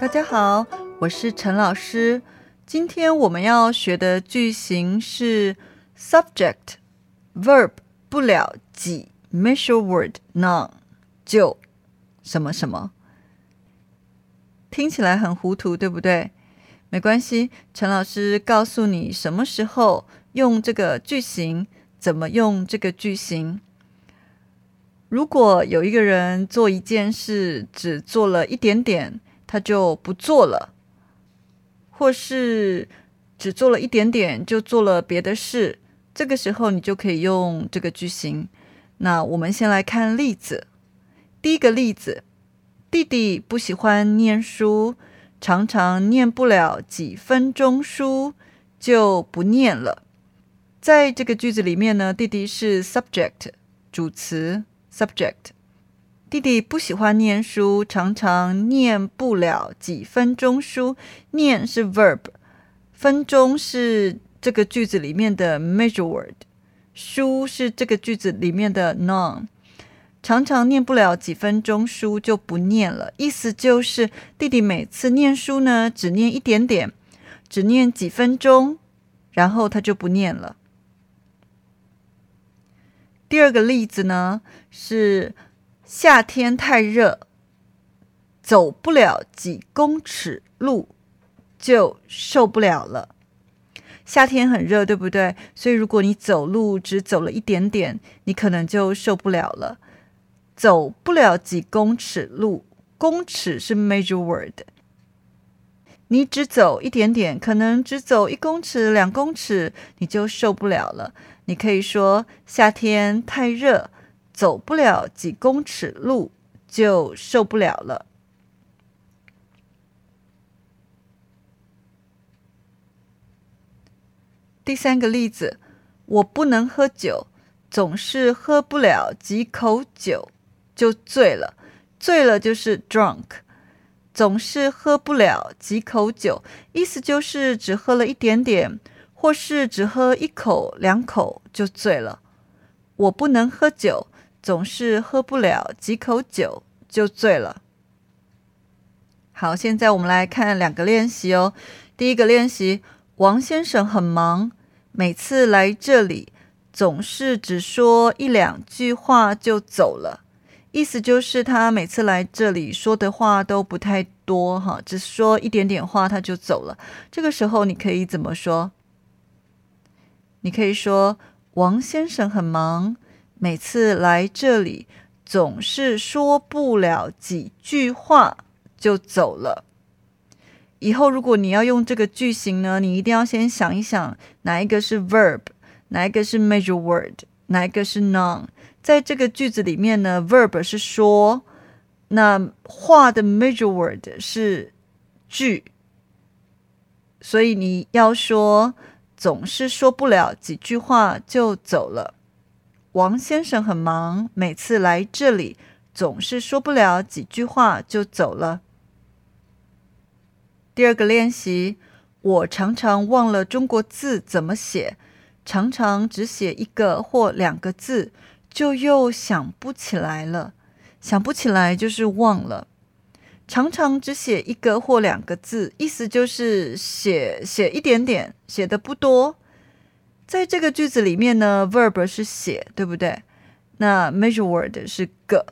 大家好，我是陈老师。今天我们要学的句型是 subject verb 不了几 measure word noun 就什么什么，听起来很糊涂，对不对？没关系，陈老师告诉你什么时候用这个句型，怎么用这个句型。如果有一个人做一件事只做了一点点，他就不做了，或是只做了一点点就做了别的事，这个时候你就可以用这个句型。那我们先来看例子。第一个例子，弟弟不喜欢念书，常常念不了几分钟书就不念了。在这个句子里面呢，弟弟是 subject 主词。Subject，弟弟不喜欢念书，常常念不了几分钟书。念是 verb，分钟是这个句子里面的 measure word，书是这个句子里面的 noun。常常念不了几分钟书就不念了，意思就是弟弟每次念书呢，只念一点点，只念几分钟，然后他就不念了。第二个例子呢是夏天太热，走不了几公尺路就受不了了。夏天很热，对不对？所以如果你走路只走了一点点，你可能就受不了了。走不了几公尺路，公尺是 major word。你只走一点点，可能只走一公尺、两公尺，你就受不了了。你可以说夏天太热，走不了几公尺路就受不了了。第三个例子，我不能喝酒，总是喝不了几口酒就醉了。醉了就是 drunk。总是喝不了几口酒，意思就是只喝了一点点，或是只喝一口两口就醉了。我不能喝酒，总是喝不了几口酒就醉了。好，现在我们来看两个练习哦。第一个练习，王先生很忙，每次来这里总是只说一两句话就走了。意思就是他每次来这里说的话都不太多哈，只说一点点话他就走了。这个时候你可以怎么说？你可以说王先生很忙，每次来这里总是说不了几句话就走了。以后如果你要用这个句型呢，你一定要先想一想哪一个是 verb，哪一个是 major word，哪一个是 noun。在这个句子里面呢，verb 是说，那话的 major word 是句，所以你要说总是说不了几句话就走了。王先生很忙，每次来这里总是说不了几句话就走了。第二个练习，我常常忘了中国字怎么写，常常只写一个或两个字。就又想不起来了，想不起来就是忘了。常常只写一个或两个字，意思就是写写一点点，写的不多。在这个句子里面呢，verb 是写，对不对？那 measure word 是个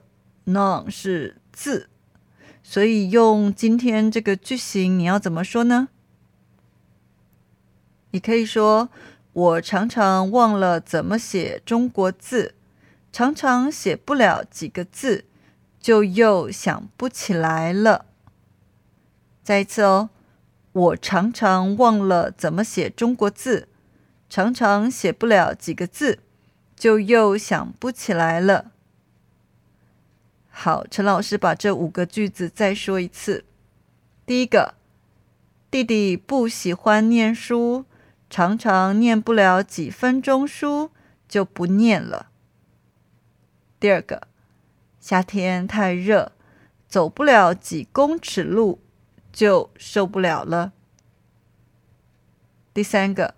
，noun 是字，所以用今天这个句型，你要怎么说呢？你可以说：我常常忘了怎么写中国字。常常写不了几个字，就又想不起来了。再一次哦，我常常忘了怎么写中国字，常常写不了几个字，就又想不起来了。好，陈老师把这五个句子再说一次。第一个，弟弟不喜欢念书，常常念不了几分钟书就不念了。第二个，夏天太热，走不了几公尺路就受不了了。第三个，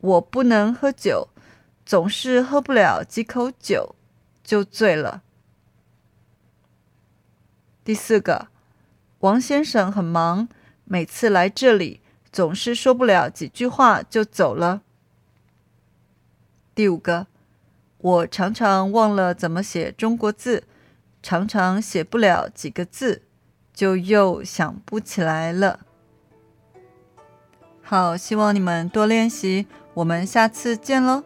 我不能喝酒，总是喝不了几口酒就醉了。第四个，王先生很忙，每次来这里总是说不了几句话就走了。第五个，我常常忘了怎么写中国字，常常写不了几个字，就又想不起来了。好，希望你们多练习，我们下次见喽。